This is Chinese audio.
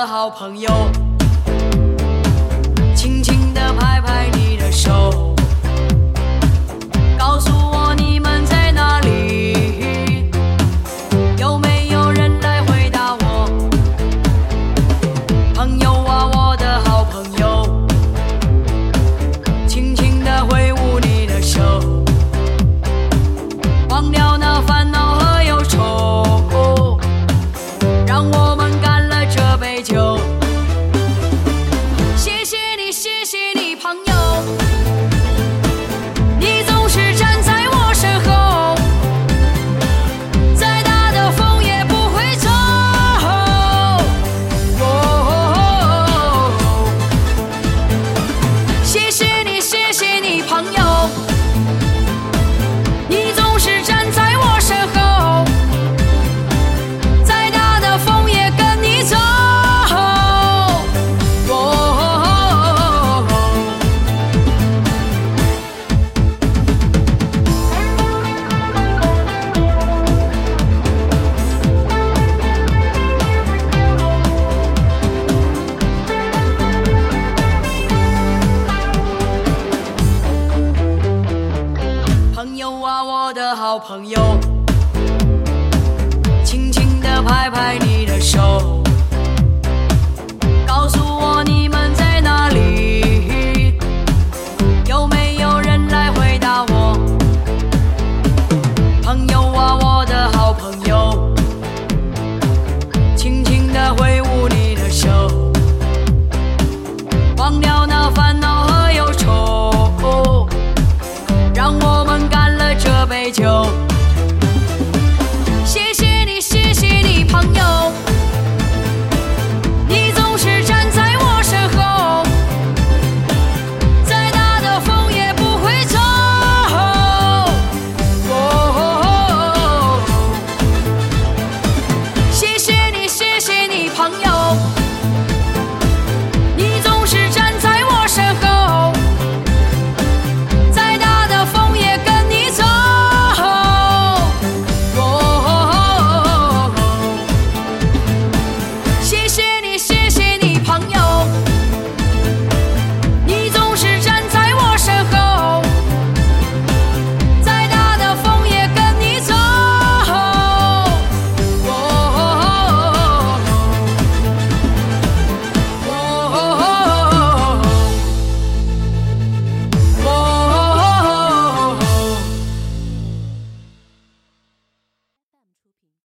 的好朋友。朋友轻轻的拍拍你的手。求